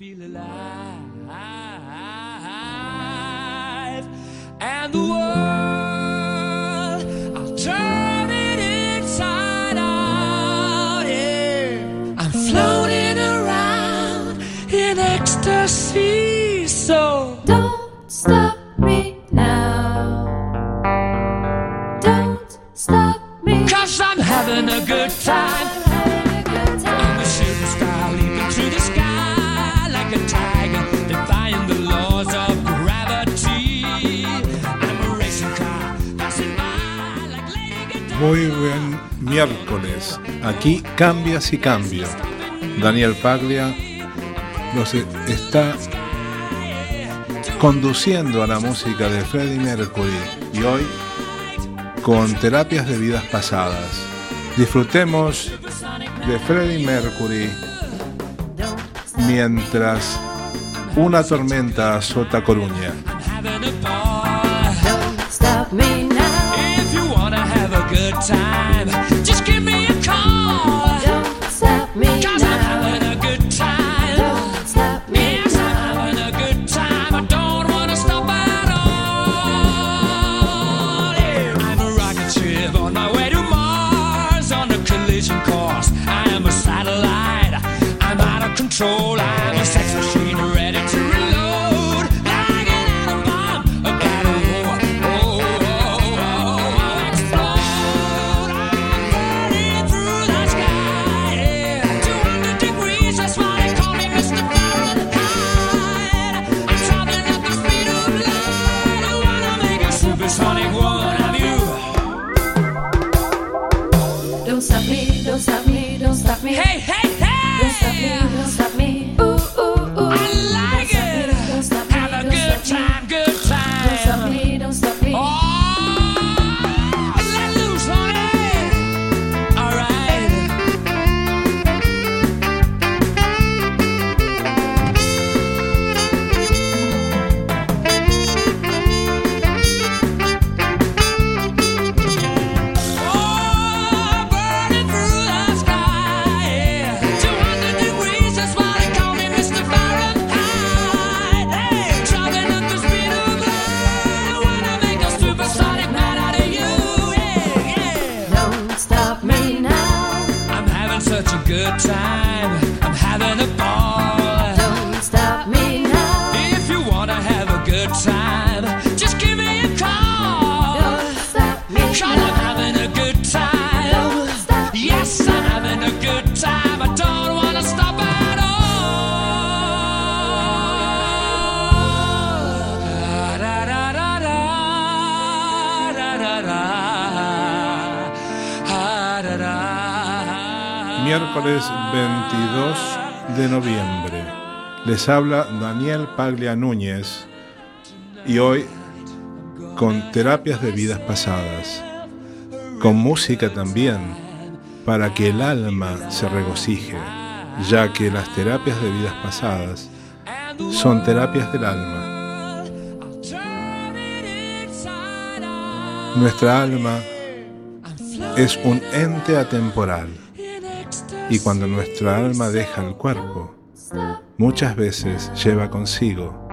feel alive. And the world, I'll turn it inside out. Yeah. I'm floating around in ecstasy. So Muy buen miércoles. Aquí cambias y cambio. Daniel Paglia nos está conduciendo a la música de Freddie Mercury y hoy con terapias de vidas pasadas. Disfrutemos de Freddie Mercury mientras una tormenta azota Coruña. Time, Les habla Daniel Paglia Núñez y hoy con terapias de vidas pasadas, con música también, para que el alma se regocije, ya que las terapias de vidas pasadas son terapias del alma. Nuestra alma es un ente atemporal y cuando nuestra alma deja el cuerpo, muchas veces lleva consigo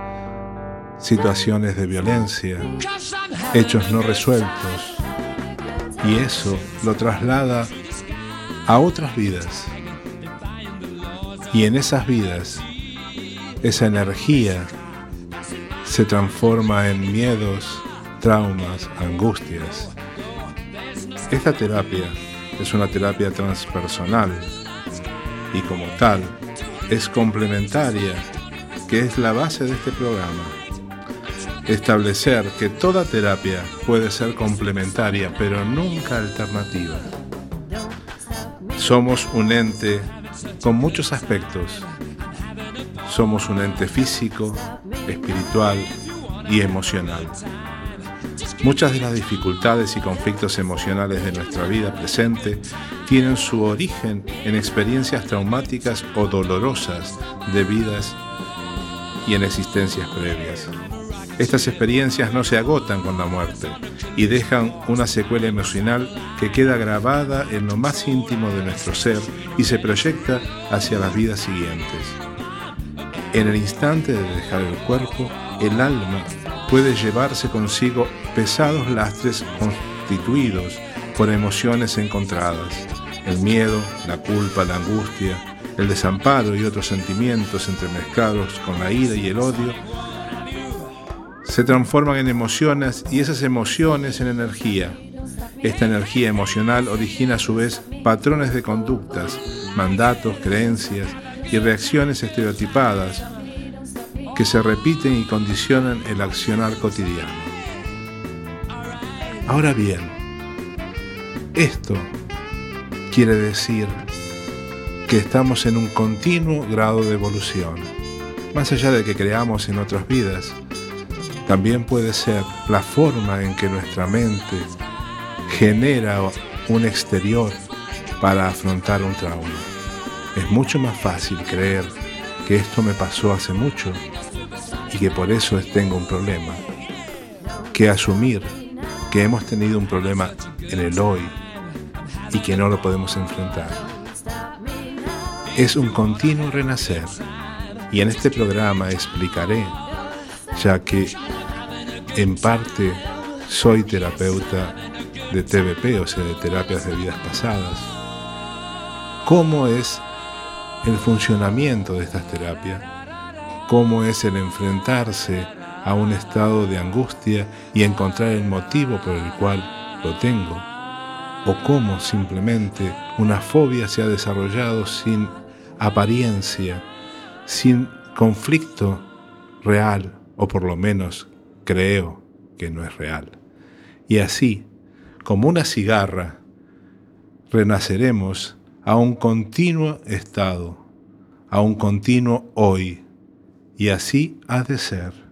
situaciones de violencia, hechos no resueltos, y eso lo traslada a otras vidas. Y en esas vidas, esa energía se transforma en miedos, traumas, angustias. Esta terapia es una terapia transpersonal y como tal es complementaria, que es la base de este programa. Establecer que toda terapia puede ser complementaria, pero nunca alternativa. Somos un ente con muchos aspectos. Somos un ente físico, espiritual y emocional. Muchas de las dificultades y conflictos emocionales de nuestra vida presente tienen su origen en experiencias traumáticas o dolorosas de vidas y en existencias previas. Estas experiencias no se agotan con la muerte y dejan una secuela emocional que queda grabada en lo más íntimo de nuestro ser y se proyecta hacia las vidas siguientes. En el instante de dejar el cuerpo, el alma puede llevarse consigo pesados lastres constituidos por emociones encontradas, el miedo, la culpa, la angustia, el desamparo y otros sentimientos entremezclados con la ira y el odio, se transforman en emociones y esas emociones en energía. Esta energía emocional origina a su vez patrones de conductas, mandatos, creencias y reacciones estereotipadas que se repiten y condicionan el accionar cotidiano. Ahora bien, esto quiere decir que estamos en un continuo grado de evolución. Más allá de que creamos en otras vidas, también puede ser la forma en que nuestra mente genera un exterior para afrontar un trauma. Es mucho más fácil creer que esto me pasó hace mucho y que por eso tengo un problema, que asumir que hemos tenido un problema en el hoy y que no lo podemos enfrentar. Es un continuo renacer. Y en este programa explicaré, ya que en parte soy terapeuta de TBP, o sea, de terapias de vidas pasadas, cómo es el funcionamiento de estas terapias, cómo es el enfrentarse a un estado de angustia y encontrar el motivo por el cual lo tengo, o cómo simplemente una fobia se ha desarrollado sin apariencia, sin conflicto real, o por lo menos creo que no es real. Y así, como una cigarra, renaceremos a un continuo estado, a un continuo hoy, y así ha de ser.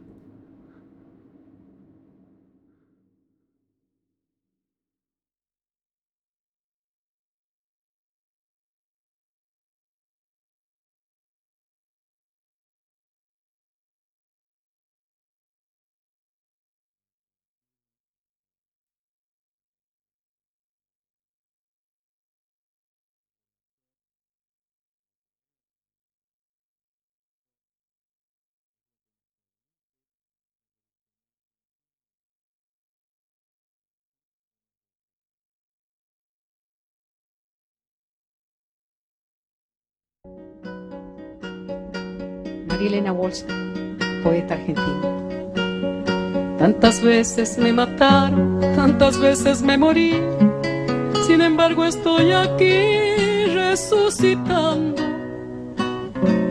Elena Walsh, poeta argentina. Tantas veces me mataron, tantas veces me morí, sin embargo estoy aquí resucitando.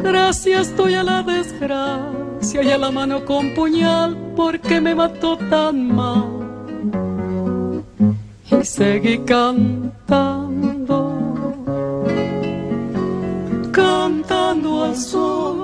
Gracias estoy a la desgracia y a la mano con puñal porque me mató tan mal. Y seguí cantando, cantando al sol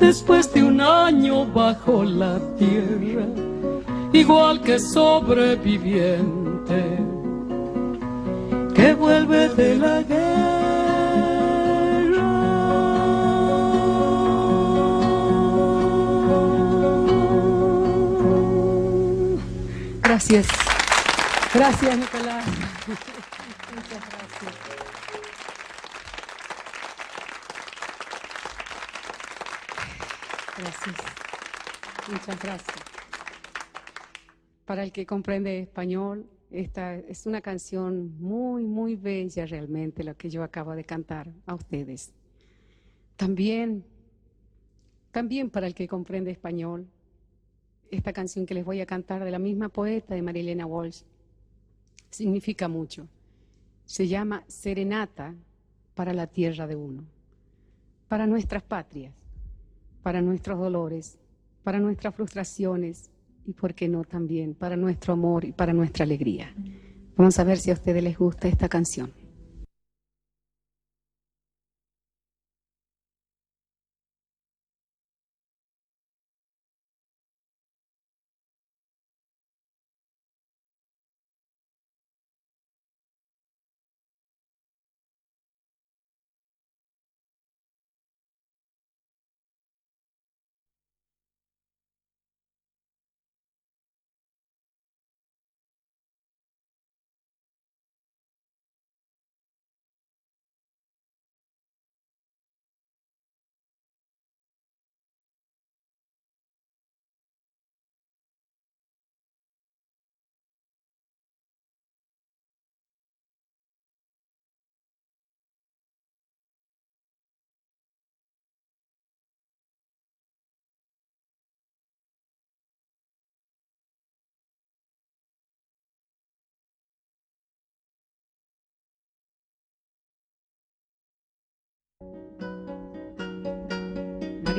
después de un año bajo la tierra, igual que sobreviviente que vuelve de la guerra. Gracias. Gracias, Nicolás. Muchas gracias. Para el que comprende español, esta es una canción muy, muy bella realmente, la que yo acabo de cantar a ustedes. También, también para el que comprende español, esta canción que les voy a cantar de la misma poeta de Marilena Walsh significa mucho. Se llama Serenata para la tierra de uno, para nuestras patrias, para nuestros dolores, para nuestras frustraciones y, por qué no, también para nuestro amor y para nuestra alegría. Vamos a ver si a ustedes les gusta esta canción.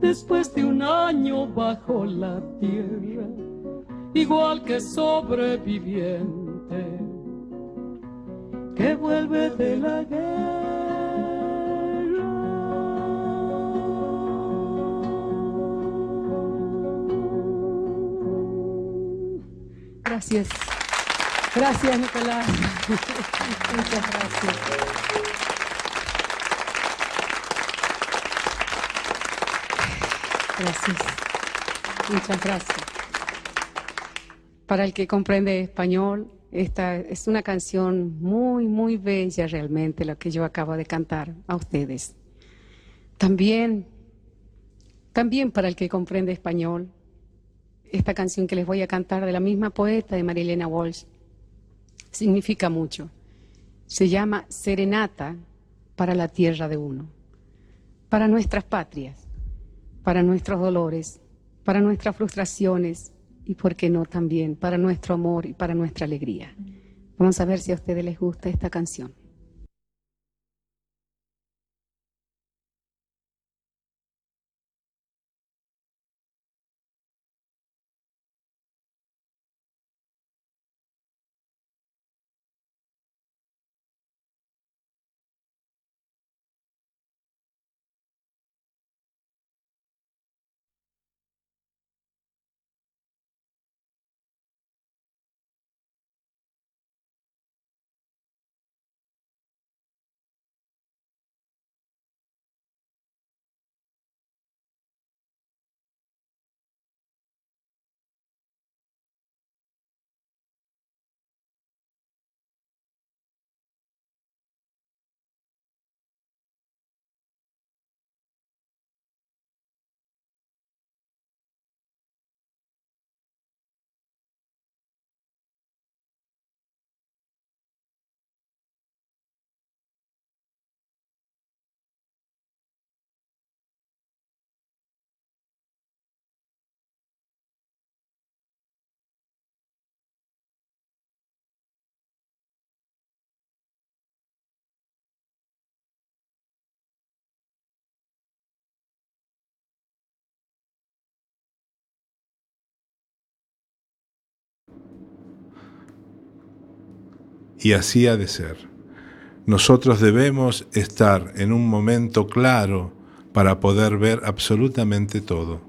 después de un año bajo la tierra, igual que sobreviviente que vuelve de la guerra. Gracias. Gracias, Nicolás. Muchas gracias. Gracias. Muchas gracias. Para el que comprende español, esta es una canción muy, muy bella realmente, la que yo acabo de cantar a ustedes. También, también para el que comprende español, esta canción que les voy a cantar de la misma poeta de Marilena Walsh significa mucho. Se llama Serenata para la tierra de uno, para nuestras patrias para nuestros dolores, para nuestras frustraciones y por qué no, también para nuestro amor y para nuestra alegría. Vamos a ver si a ustedes les gusta esta canción. Y así ha de ser. Nosotros debemos estar en un momento claro para poder ver absolutamente todo.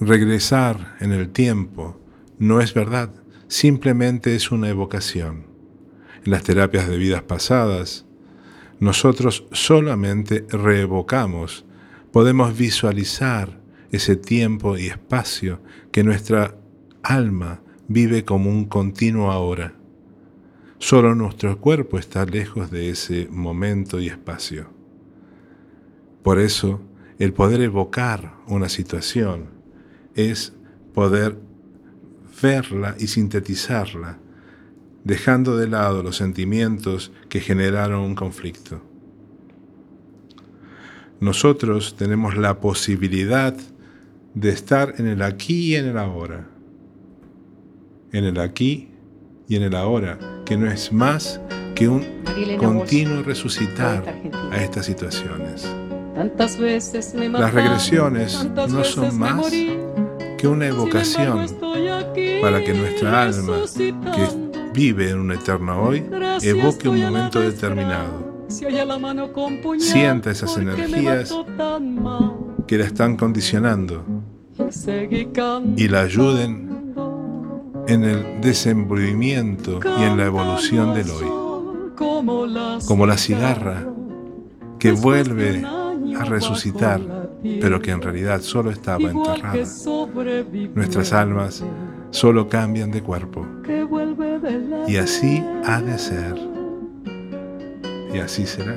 Regresar en el tiempo no es verdad, simplemente es una evocación. En las terapias de vidas pasadas, nosotros solamente reevocamos, podemos visualizar ese tiempo y espacio que nuestra alma vive como un continuo ahora. Solo nuestro cuerpo está lejos de ese momento y espacio. Por eso, el poder evocar una situación es poder verla y sintetizarla, dejando de lado los sentimientos que generaron un conflicto. Nosotros tenemos la posibilidad de estar en el aquí y en el ahora. En el aquí y en el ahora, que no es más que un continuo resucitar a estas situaciones. Las regresiones no son más que una evocación para que nuestra alma, que vive en un eterno hoy, evoque un momento determinado. Sienta esas energías que la están condicionando y la ayuden en el desenvolvimiento y en la evolución del hoy, como la cigarra que vuelve a resucitar, pero que en realidad solo estaba enterrada. Nuestras almas solo cambian de cuerpo. Y así ha de ser. Y así será.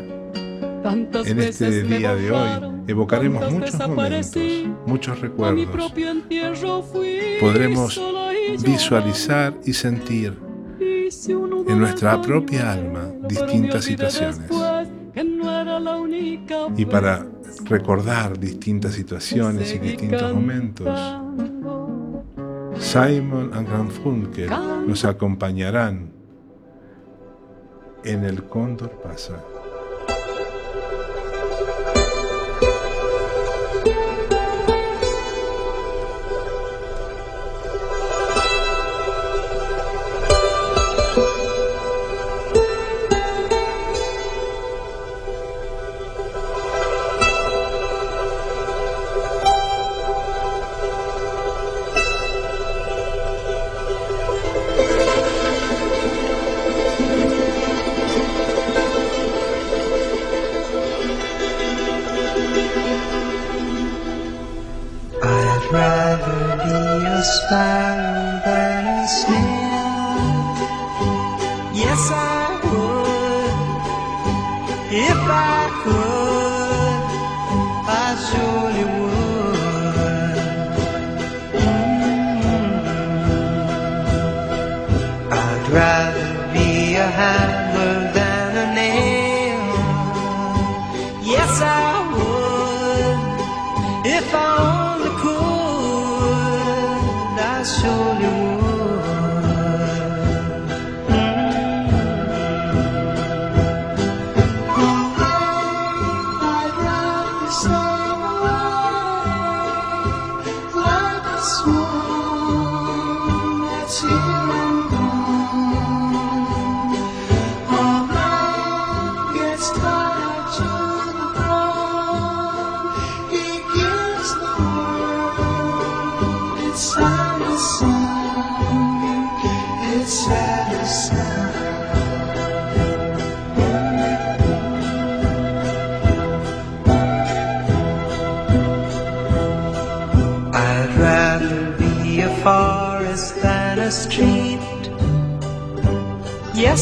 En este día de hoy evocaremos muchos momentos, muchos recuerdos. Podremos visualizar y sentir en nuestra propia alma distintas situaciones. Y para recordar distintas situaciones y distintos momentos, Simon y Garfunkel nos acompañarán en el Cóndor Pasa. sparrow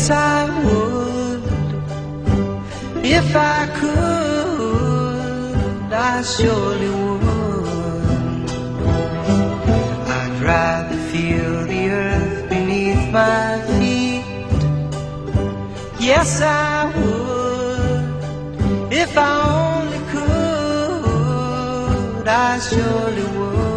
Yes, I would. If I could, I surely would. I'd rather feel the earth beneath my feet. Yes, I would. If I only could, I surely would.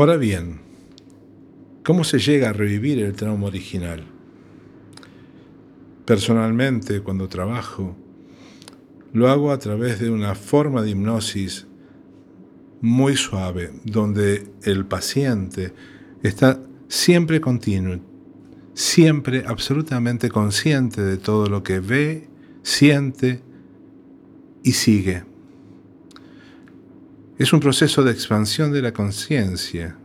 Ahora bien, ¿cómo se llega a revivir el trauma original? Personalmente, cuando trabajo, lo hago a través de una forma de hipnosis muy suave, donde el paciente está siempre continuo, siempre absolutamente consciente de todo lo que ve, siente y sigue. Es un proceso de expansión de la conciencia.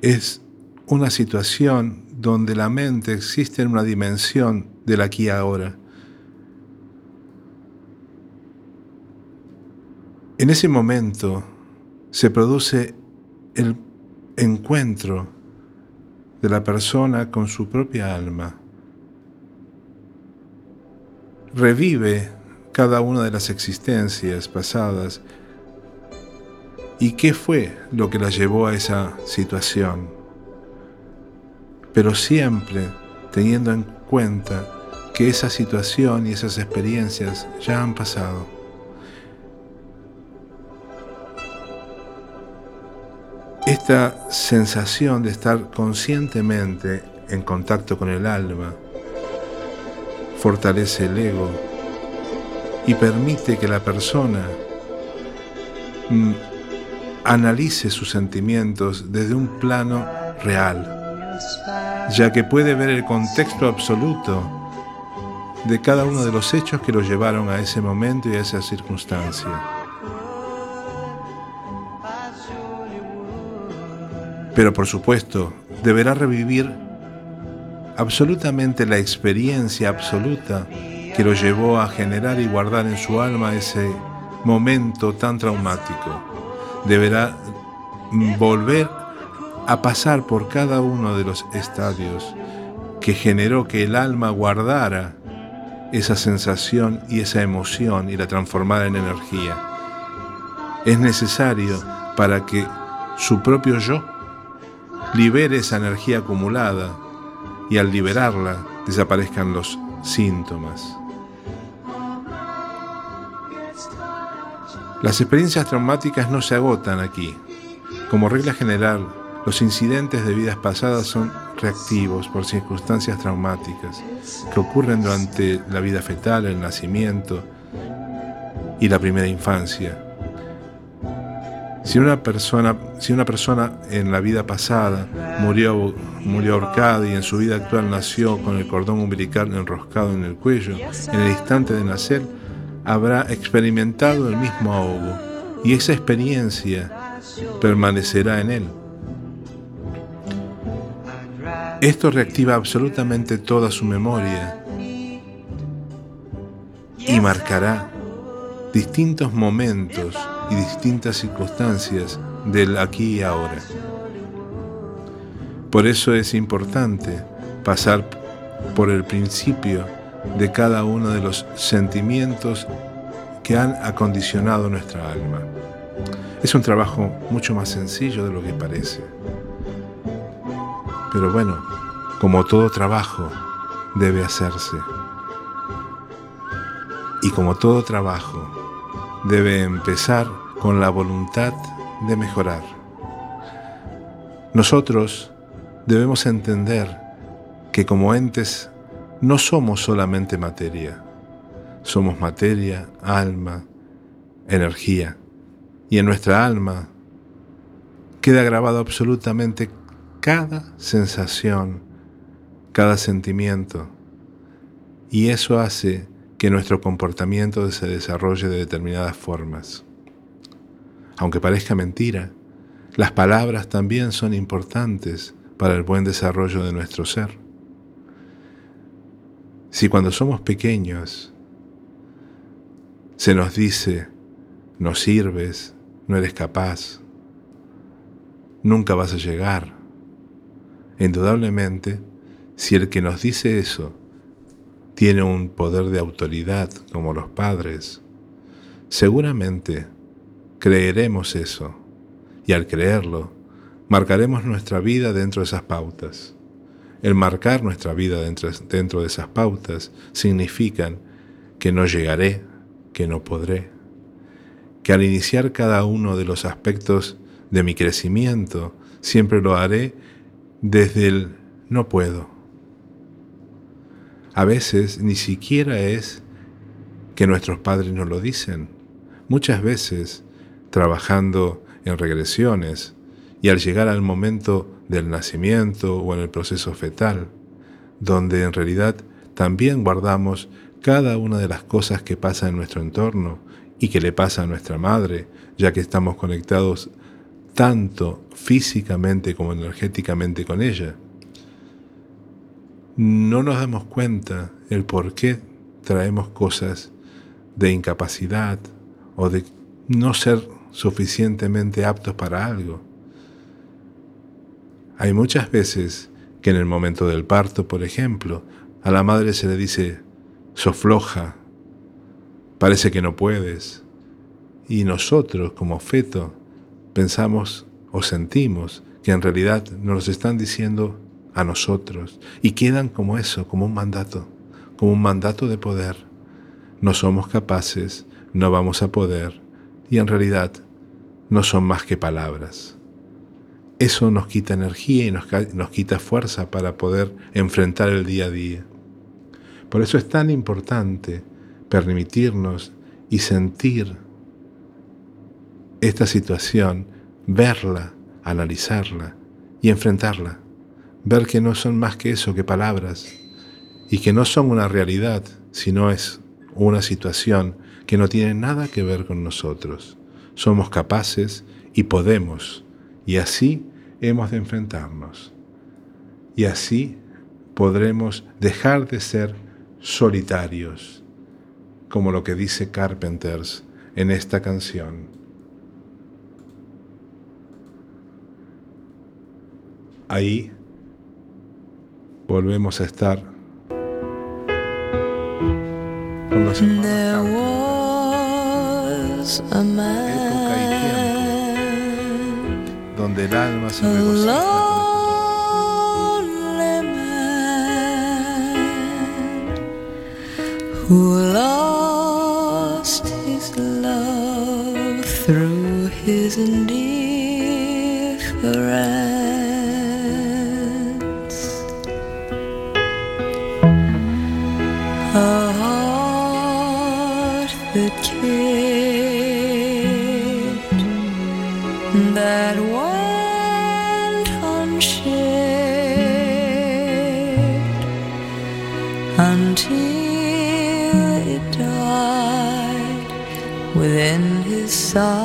Es una situación donde la mente existe en una dimensión del aquí y ahora. En ese momento se produce el encuentro de la persona con su propia alma. Revive cada una de las existencias pasadas y qué fue lo que la llevó a esa situación. Pero siempre teniendo en cuenta que esa situación y esas experiencias ya han pasado. Esta sensación de estar conscientemente en contacto con el alma fortalece el ego y permite que la persona mm, analice sus sentimientos desde un plano real, ya que puede ver el contexto absoluto de cada uno de los hechos que lo llevaron a ese momento y a esa circunstancia. Pero por supuesto, deberá revivir absolutamente la experiencia absoluta que lo llevó a generar y guardar en su alma ese momento tan traumático. Deberá volver a pasar por cada uno de los estadios que generó que el alma guardara esa sensación y esa emoción y la transformara en energía. Es necesario para que su propio yo libere esa energía acumulada y al liberarla desaparezcan los síntomas. Las experiencias traumáticas no se agotan aquí. Como regla general, los incidentes de vidas pasadas son reactivos por circunstancias traumáticas que ocurren durante la vida fetal, el nacimiento y la primera infancia. Si una persona, si una persona en la vida pasada murió, murió ahorcada y en su vida actual nació con el cordón umbilical enroscado en el cuello, en el instante de nacer, habrá experimentado el mismo ahogo y esa experiencia permanecerá en él. Esto reactiva absolutamente toda su memoria y marcará distintos momentos y distintas circunstancias del aquí y ahora. Por eso es importante pasar por el principio de cada uno de los sentimientos que han acondicionado nuestra alma. Es un trabajo mucho más sencillo de lo que parece. Pero bueno, como todo trabajo, debe hacerse. Y como todo trabajo, debe empezar con la voluntad de mejorar. Nosotros debemos entender que como entes no somos solamente materia, Somos materia, alma, energía. Y en nuestra alma queda grabado absolutamente cada sensación, cada sentimiento. Y eso hace que nuestro comportamiento se desarrolle de determinadas formas. Aunque parezca mentira, las palabras también son importantes para el buen desarrollo de nuestro ser. Si cuando somos pequeños se nos dice, no sirves, no eres capaz, nunca vas a llegar, indudablemente, si el que nos dice eso tiene un poder de autoridad como los padres, seguramente creeremos eso y al creerlo, marcaremos nuestra vida dentro de esas pautas. El marcar nuestra vida dentro, dentro de esas pautas significan que no llegaré, que no podré, que al iniciar cada uno de los aspectos de mi crecimiento, siempre lo haré desde el no puedo. A veces ni siquiera es que nuestros padres nos lo dicen. Muchas veces, trabajando en regresiones y al llegar al momento del nacimiento o en el proceso fetal, donde en realidad también guardamos cada una de las cosas que pasa en nuestro entorno y que le pasa a nuestra madre, ya que estamos conectados tanto físicamente como energéticamente con ella. No nos damos cuenta el por qué traemos cosas de incapacidad o de no ser suficientemente aptos para algo. Hay muchas veces que en el momento del parto, por ejemplo, a la madre se le dice, sofloja, parece que no puedes. Y nosotros, como feto, pensamos o sentimos que en realidad nos están diciendo a nosotros y quedan como eso, como un mandato, como un mandato de poder. No somos capaces, no vamos a poder y en realidad no son más que palabras. Eso nos quita energía y nos, nos quita fuerza para poder enfrentar el día a día. Por eso es tan importante permitirnos y sentir esta situación, verla, analizarla y enfrentarla. Ver que no son más que eso, que palabras, y que no son una realidad, sino es una situación que no tiene nada que ver con nosotros. Somos capaces y podemos, y así hemos de enfrentarnos. Y así podremos dejar de ser solitarios, como lo que dice Carpenters en esta canción. Ahí volvemos a estar con los hermanos donde el alma se regocija. who lost his love through his indifference. His silence.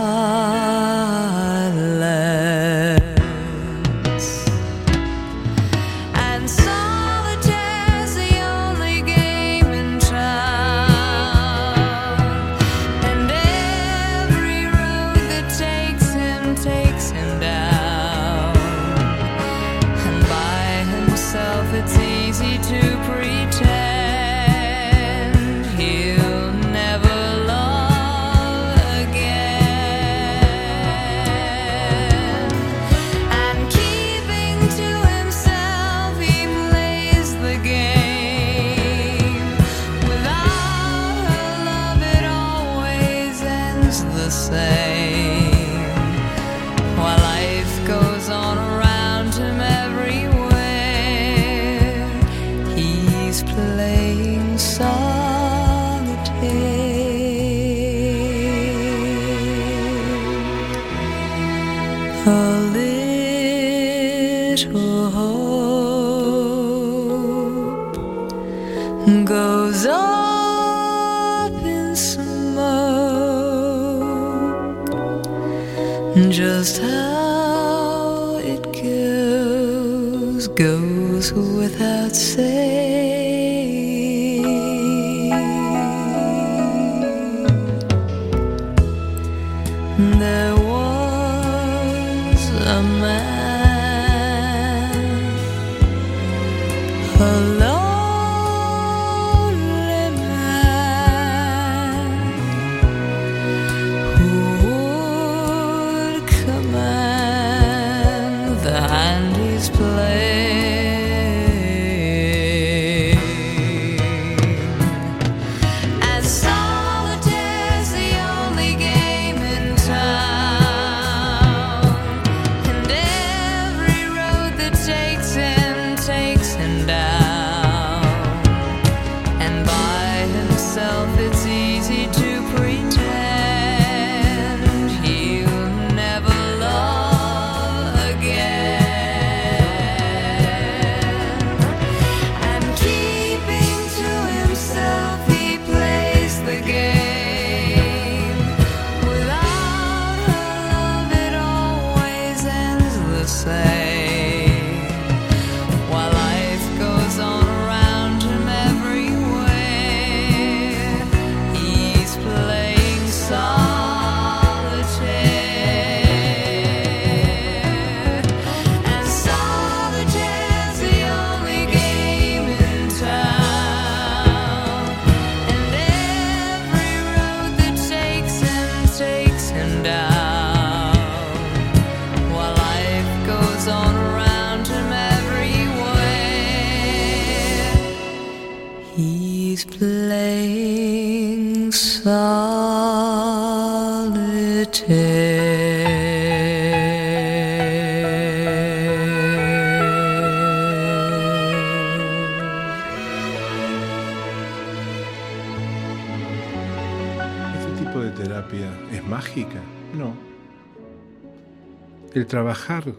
El trabajar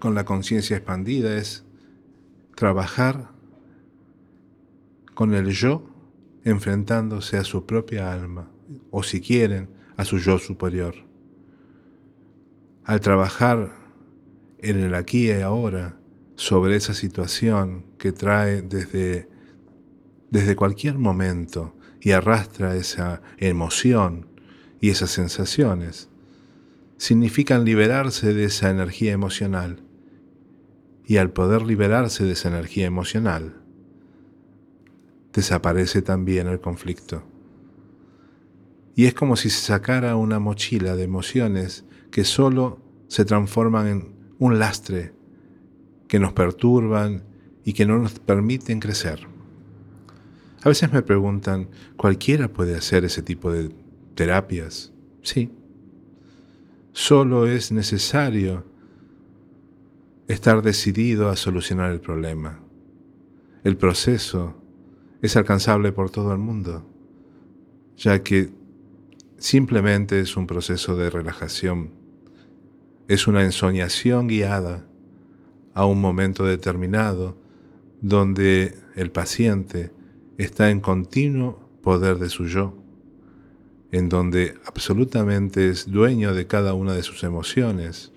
con la conciencia expandida es trabajar con el yo enfrentándose a su propia alma, o si quieren, a su yo superior. Al trabajar en el aquí y ahora sobre esa situación que trae desde, desde cualquier momento y arrastra esa emoción y esas sensaciones, significan liberarse de esa energía emocional. Y al poder liberarse de esa energía emocional, desaparece también el conflicto. Y es como si se sacara una mochila de emociones que solo se transforman en un lastre que nos perturban y que no nos permiten crecer. A veces me preguntan, ¿cualquiera puede hacer ese tipo de terapias? Sí. Solo es necesario estar decidido a solucionar el problema. El proceso es alcanzable por todo el mundo, ya que simplemente es un proceso de relajación, es una ensoñación guiada a un momento determinado donde el paciente está en continuo poder de su yo, en donde absolutamente es dueño de cada una de sus emociones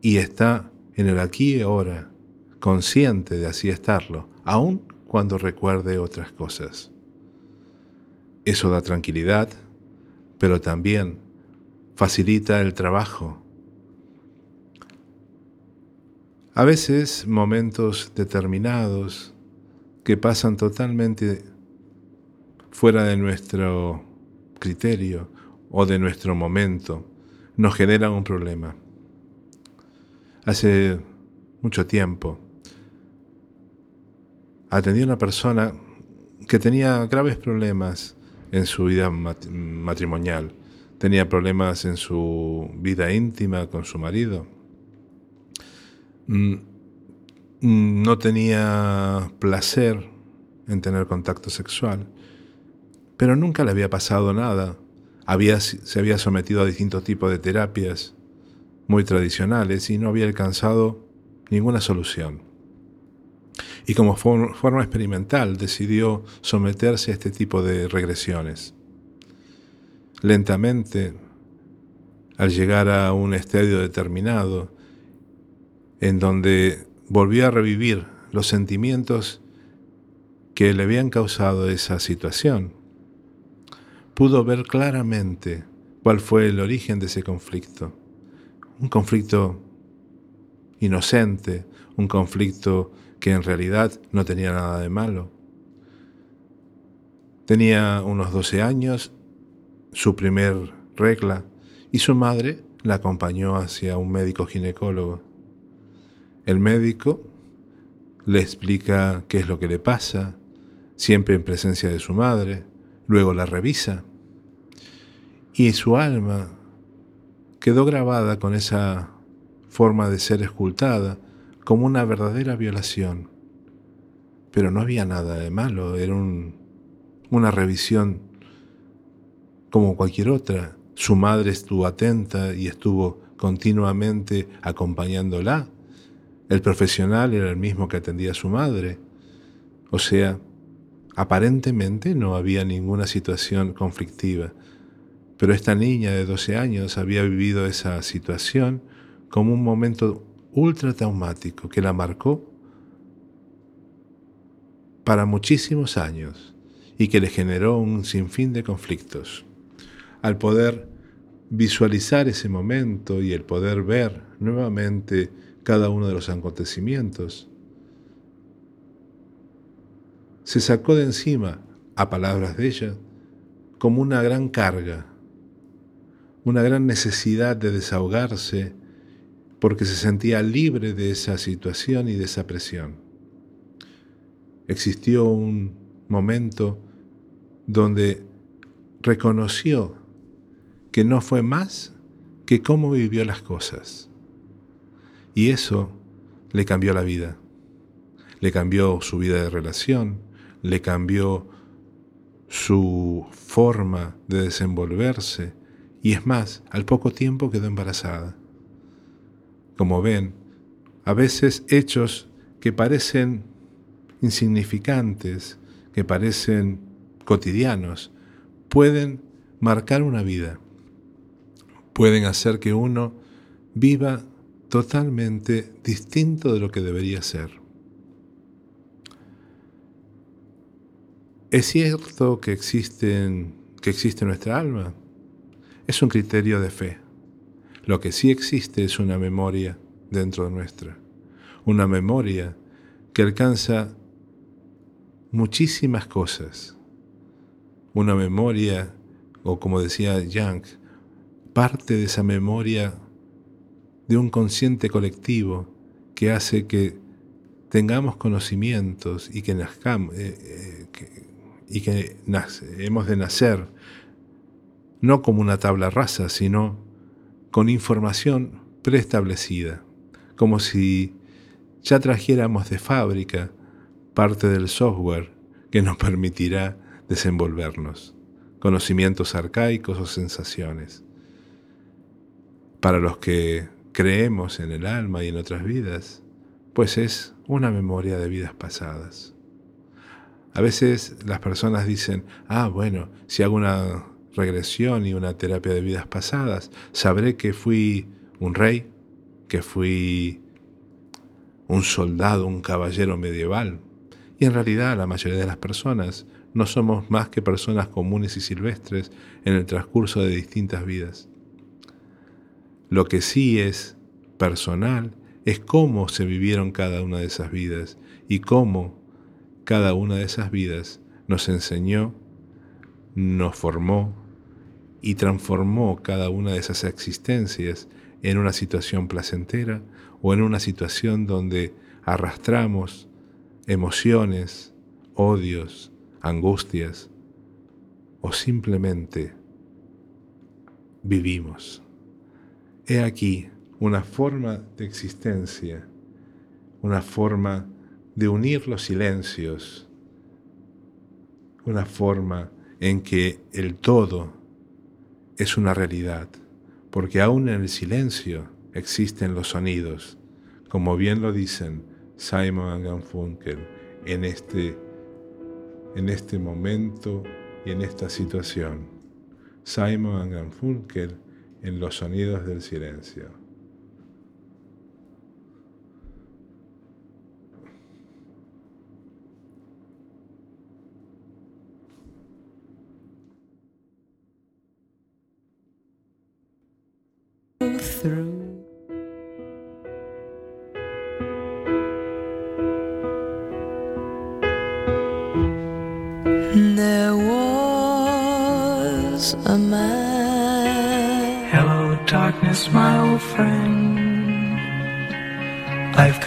y está en el aquí y ahora, consciente de así estarlo, aun cuando recuerde otras cosas. Eso da tranquilidad, pero también facilita el trabajo. A veces momentos determinados que pasan totalmente fuera de nuestro criterio o de nuestro momento nos generan un problema. Hace mucho tiempo atendí a una persona que tenía graves problemas en su vida mat- matrimonial. Tenía problemas en su vida íntima con su marido. Mm, mm, No tenía placer en tener contacto sexual, pero nunca le había pasado nada. Había, se había sometido a distintos tipos de terapias, muy tradicionales y no había alcanzado ninguna solución. Y como for- forma experimental decidió someterse a este tipo de regresiones. Lentamente, al llegar a un estadio determinado, en donde volvió a revivir los sentimientos que le habían causado esa situación, pudo ver claramente cuál fue el origen de ese conflicto. Un conflicto inocente, un conflicto que en realidad no tenía nada de malo. Tenía unos 12 años, su primer regla, y su madre la acompañó hacia un médico ginecólogo. El médico le explica qué es lo que le pasa, siempre en presencia de su madre, luego la revisa y su alma quedó grabada con esa forma de ser escultada como una verdadera violación. Pero no había nada de malo, era un- una revisión como cualquier otra. Su madre estuvo atenta y estuvo continuamente acompañándola. El profesional era el mismo que atendía a su madre. O sea, aparentemente no había ninguna situación conflictiva. Pero esta niña de 12 años había vivido esa situación como un momento ultra traumático que la marcó para muchísimos años y que le generó un sinfín de conflictos. Al poder visualizar ese momento y el poder ver nuevamente cada uno de los acontecimientos, se sacó de encima, a palabras de ella, como una gran carga, una gran necesidad de desahogarse porque se sentía libre de esa situación y de esa presión. Existió un momento donde reconoció que no fue más que cómo vivió las cosas. Y eso le cambió la vida. Le cambió su vida de relación, le cambió su forma de desenvolverse y es más, al poco tiempo quedó embarazada. Como ven, a veces hechos que parecen insignificantes, que parecen cotidianos, pueden marcar una vida, pueden hacer que uno viva totalmente distinto de lo que debería ser. ¿Es cierto que, existen, que existe nuestra alma? Es un criterio de fe. Lo que sí existe es una memoria dentro de nuestra. Una memoria que alcanza muchísimas cosas. Una memoria, o como decía Young, parte de esa memoria de un consciente colectivo que hace que tengamos conocimientos y que nazcamos, eh, eh, y que hemos de nacer no como una tabla rasa, sino con información preestablecida, como si ya trajéramos de fábrica parte del software que nos permitirá desenvolvernos, conocimientos arcaicos o sensaciones. Para los que creemos en el alma y en otras vidas, pues es una memoria de vidas pasadas. A veces las personas dicen, ah, bueno, si hago una regresión y una terapia de vidas pasadas, sabré que fui un rey, que fui un soldado, un caballero medieval. Y en realidad la mayoría de las personas no somos más que personas comunes y silvestres en el transcurso de distintas vidas. Lo que sí es personal es cómo se vivieron cada una de esas vidas y cómo cada una de esas vidas nos enseñó, nos formó y transformó cada una de esas existencias en una situación placentera o en una situación donde arrastramos emociones, odios, angustias o simplemente vivimos. He aquí una forma de existencia, una forma de unir los silencios, una forma en que el todo es una realidad, porque aún en el silencio existen los sonidos, como bien lo dicen Simon Garfunkel en este, en este momento y en esta situación. Simon Garfunkel en los sonidos del silencio.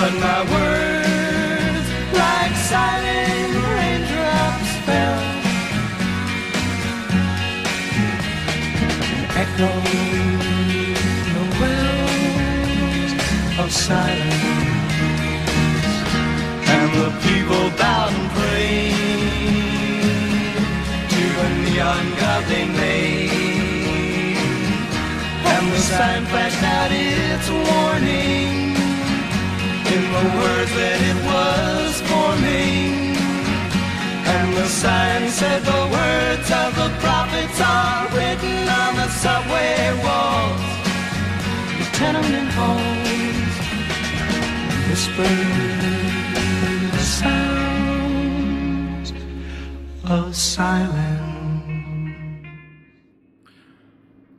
But my words, like silent raindrops, fell. Echoing the wells of silence. And the people bowed and prayed to a neon god they made. And the sign flashed out its warning the words that it was forming. And the said the words of the prophets are written on the subway walls, the tenement halls.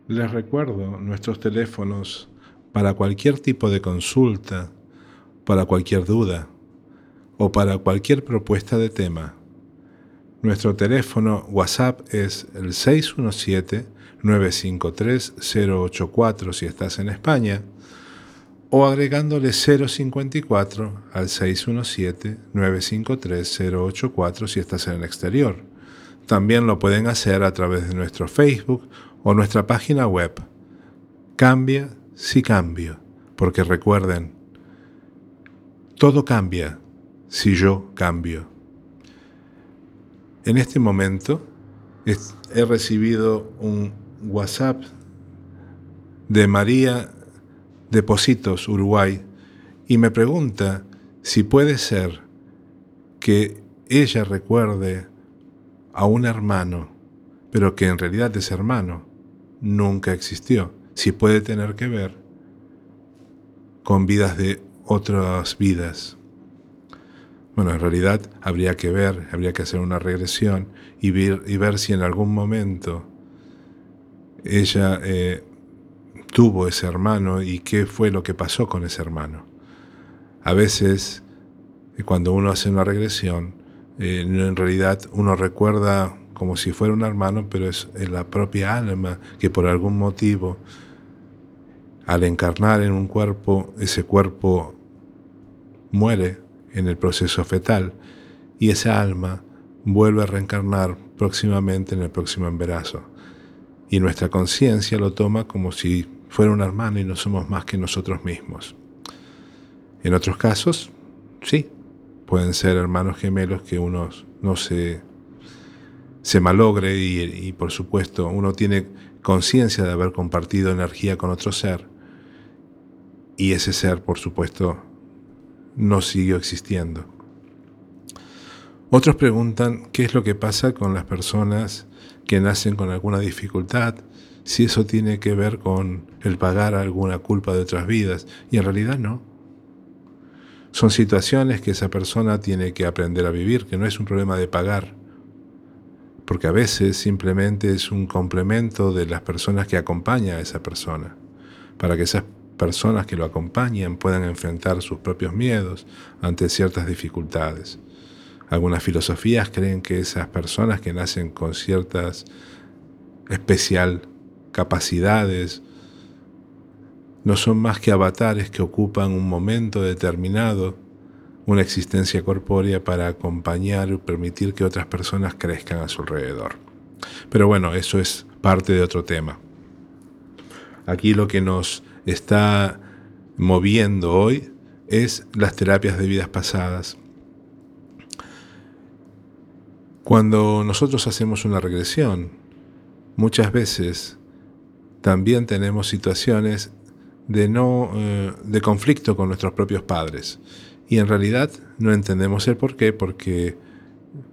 Les recuerdo nuestros teléfonos para cualquier tipo de consulta, para cualquier duda o para cualquier propuesta de tema. Nuestro teléfono WhatsApp es el 617-953-084 si estás en España o agregándole 054 al 617-953-084 si estás en el exterior. También lo pueden hacer a través de nuestro Facebook o nuestra página web. Cambia si cambio, porque recuerden, todo cambia si yo cambio. En este momento he recibido un WhatsApp de María de Positos, Uruguay, y me pregunta si puede ser que ella recuerde a un hermano, pero que en realidad ese hermano nunca existió, si puede tener que ver con vidas de otras vidas. Bueno, en realidad habría que ver, habría que hacer una regresión y ver, si en algún momento ella eh, tuvo ese hermano y qué fue lo que pasó con ese hermano. A veces Y cuando uno hace una regresión, eh, en realidad uno recuerda como si fuera un hermano, pero es la propia alma que por algún motivo, al encarnar en un cuerpo, ese cuerpo muere en el proceso fetal y esa alma vuelve a reencarnar próximamente en el próximo embarazo. Y nuestra conciencia lo toma como si fuera un hermano y no somos más que nosotros mismos. En otros casos, sí, pueden ser hermanos gemelos que uno no se, se malogre y, y por supuesto uno tiene conciencia de haber compartido energía con otro ser y ese ser por supuesto no siguió existiendo. Otros preguntan qué es lo que pasa con las personas que nacen con alguna dificultad, si eso tiene que ver con el pagar alguna culpa de otras vidas, y en realidad no. Son situaciones que esa persona tiene que aprender a vivir, que no es un problema de pagar, porque a veces simplemente es un complemento de las personas que acompañan a esa persona, para que esas personas que lo acompañan puedan enfrentar sus propios miedos ante ciertas dificultades. Algunas filosofías creen que esas personas que nacen con ciertas especial capacidades no son más que avatares que ocupan un momento determinado, una existencia corpórea para acompañar y permitir que otras personas crezcan a su alrededor. Pero bueno, eso es parte de otro tema. Aquí lo que nos está moviendo hoy es las terapias de vidas pasadas. Cuando nosotros hacemos una regresión, muchas veces también tenemos situaciones de, no, eh, de conflicto con nuestros propios padres. Y en realidad no entendemos el por qué, porque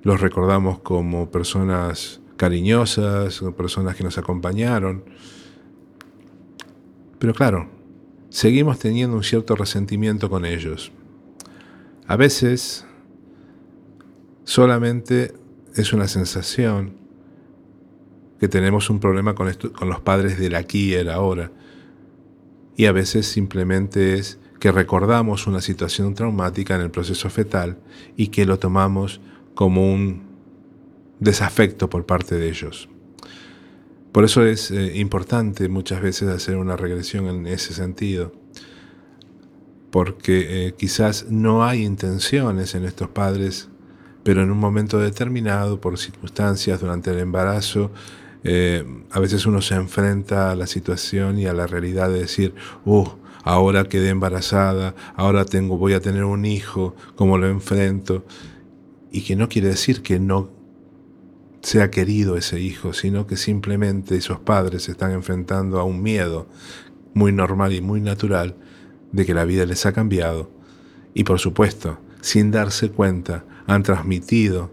los recordamos como personas cariñosas, personas que nos acompañaron. Pero claro, seguimos teniendo un cierto resentimiento con ellos. A veces solamente es una sensación que tenemos un problema con, los padres del aquí y el ahora y a veces simplemente es que recordamos una situación traumática en el proceso fetal y que lo tomamos como un desafecto por parte de ellos. Por eso es eh, importante muchas veces hacer una regresión en ese sentido, porque eh, quizás no hay intenciones en estos padres, pero en un momento determinado, por circunstancias durante el embarazo, eh, a veces uno se enfrenta a la situación y a la realidad de decir, uh, ahora quedé embarazada, ahora tengo, voy a tener un hijo, ¿cómo lo enfrento? Y que no quiere decir que no sea querido ese hijo, sino que simplemente esos padres se están enfrentando a un miedo muy normal y muy natural de que la vida les ha cambiado. Y por supuesto, sin darse cuenta, han transmitido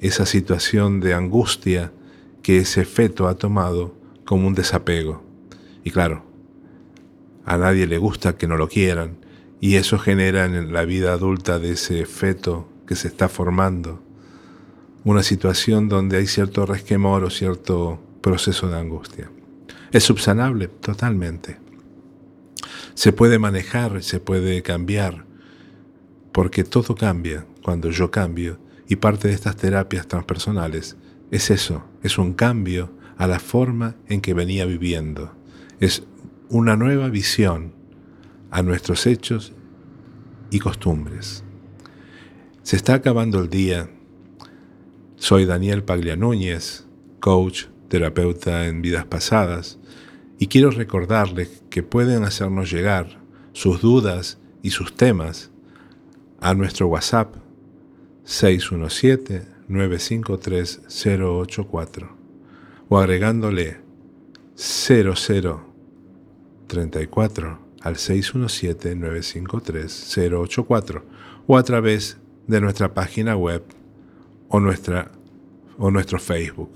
esa situación de angustia, que ese feto ha tomado como un desapego. Y claro, a nadie le gusta que no lo quieran, y eso genera en la vida adulta de ese feto que se está formando una situación donde hay cierto resquemor o cierto proceso de angustia. Es subsanable totalmente. Se puede manejar, se puede cambiar, porque todo cambia cuando yo cambio y parte de estas terapias transpersonales es eso, es un cambio a la forma en que venía viviendo. Es una nueva visión a nuestros hechos y costumbres. Se está acabando el día. Soy Daniel Paglia Núñez, coach, terapeuta en vidas pasadas, y quiero recordarles que pueden hacernos llegar sus dudas y sus temas a nuestro WhatsApp 617 953-084 o agregándole 0034 al 617-953-084 o a través de nuestra página web o, nuestra, o nuestro Facebook.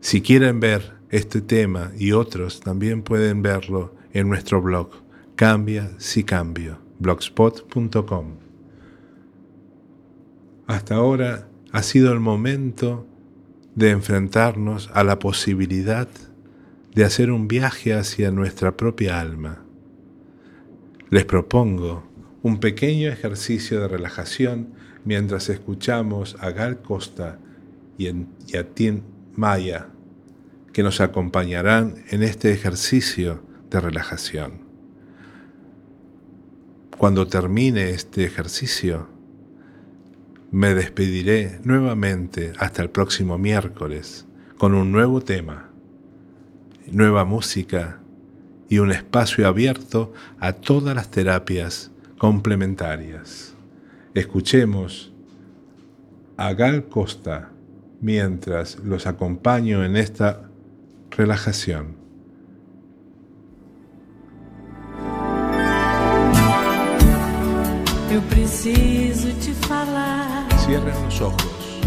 Si quieren ver este tema y otros, también pueden verlo en nuestro blog Cambia si cambio, blogspot.com. Hasta ahora ha sido el momento de enfrentarnos a la posibilidad de hacer un viaje hacia nuestra propia alma. Les propongo un pequeño ejercicio de relajación mientras escuchamos a Gal Costa y, a Tim Maya, que nos acompañarán en este ejercicio de relajación. Cuando termine este ejercicio, me despediré nuevamente hasta el próximo miércoles con un nuevo tema, nueva música y un espacio abierto a todas las terapias complementarias. Escuchemos a Gal Costa mientras los acompaño en esta relajación. Eu preciso te falar, Cierren los ojos,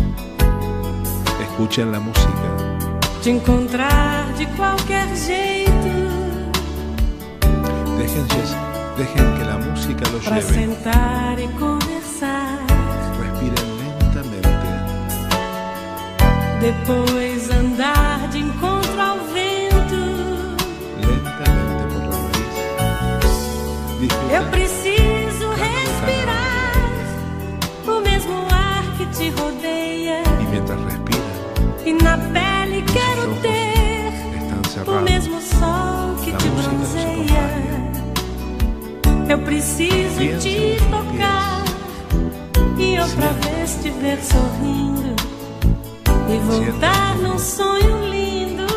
escuchen la música, te encontrar de qualquer jeito, dejen, dejen que la música los pra lleve, sentar e conversar. respiren lentamente, Depois andar de encontro ao vento. lentamente por la nariz. Eu preciso respirar o mesmo ar que te rodeia. y mientras E na pele quero ter o mesmo sol que te bronzeia. Eu preciso te tocar e outra vez te ver sorrindo e voltar num sonho lindo.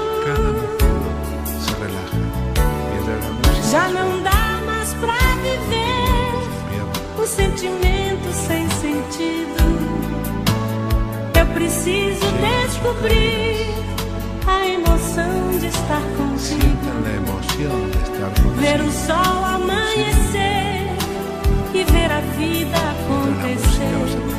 Já não dá mais pra viver um sentimento sem sentido. Eu preciso descobrir a emoção de estar contigo. Sientan la emoción de estar Ver o consigo. sol amanhecer e ver a vida Mientras la música los acontecer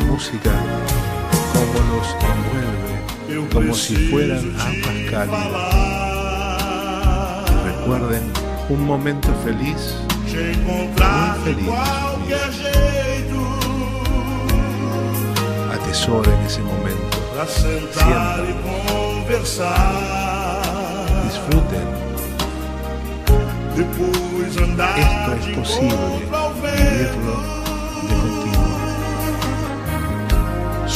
la música como los envuelve, como si fueran aguas cálidas. Recuerden un momento feliz, Muy feliz, atesoren ese momento, e conversar disfruten. Esto es posible, vivirlo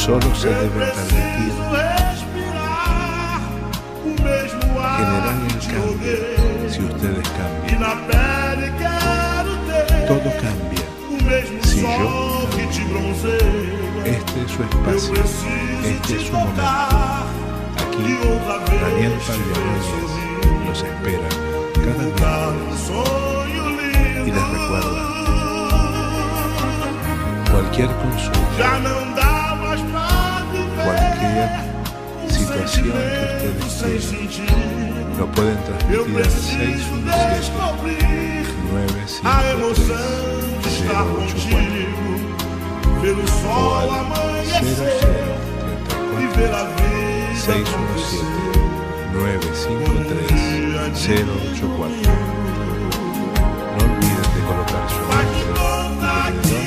Solo se deben permitir generar el cambio si ustedes cambian. Todo cambia. Si yo bronzeia. Este es su espacio, este te es su momento. Aquí Daniel sorrir. los espera cada lindo y les recuerda cualquier consulta, cualquier um situación que sentimento sem ustedes quieran, sentido. lo pueden Eu transmitir al preciso 617 descobrir a emoção de estar 953 contigo, ver o o sol al amanhecer e 0034 ver a vida 617 953 084. No olviden de colocar su nombre y desde dónde me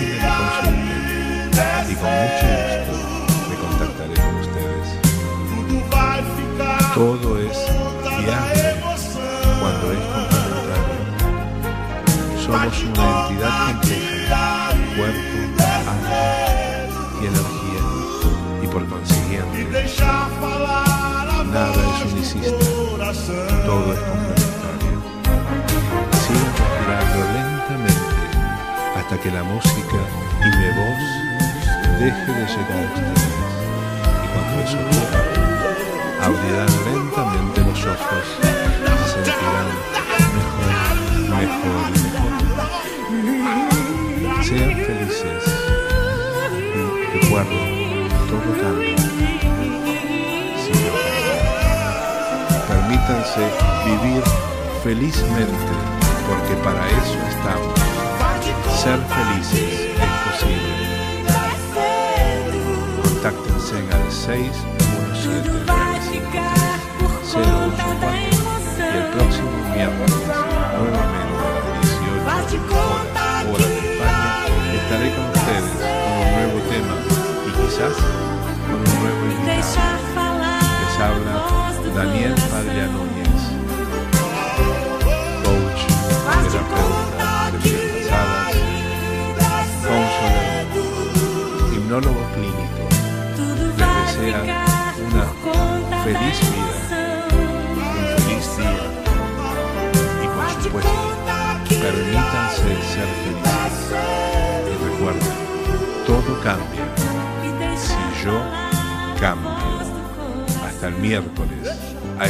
consulten y con mucho gusto Todo es viable cuando es complementario. Somos una entidad compleja, cuerpo, alma y energía, y por consiguiente, nada es unicista, todo es complementario. Sigan respirando lentamente hasta que la música y mi voz deje de llegar a ustedes. Y cuando eso ocurra, abrirán lentamente los ojos y se sentirán mejor, mejor mejor. Sean felices recuerden, todo cambia. Permítanse vivir felizmente porque para eso estamos. Ser felices es posible. Contáctense al 617 084 y el próximo miércoles, nuevamente a las 18 horas, hora de España, estaré con ustedes con un nuevo tema. Y quizás con un nuevo invitado. Les habla Daniel Núñez, coach, terapeuta de vidas pasadas, counselor, hipnólogo feliz vida, feliz día y por supuesto, permítanse ser felices. Y recuerden, todo cambia si yo cambio. Hasta el miércoles a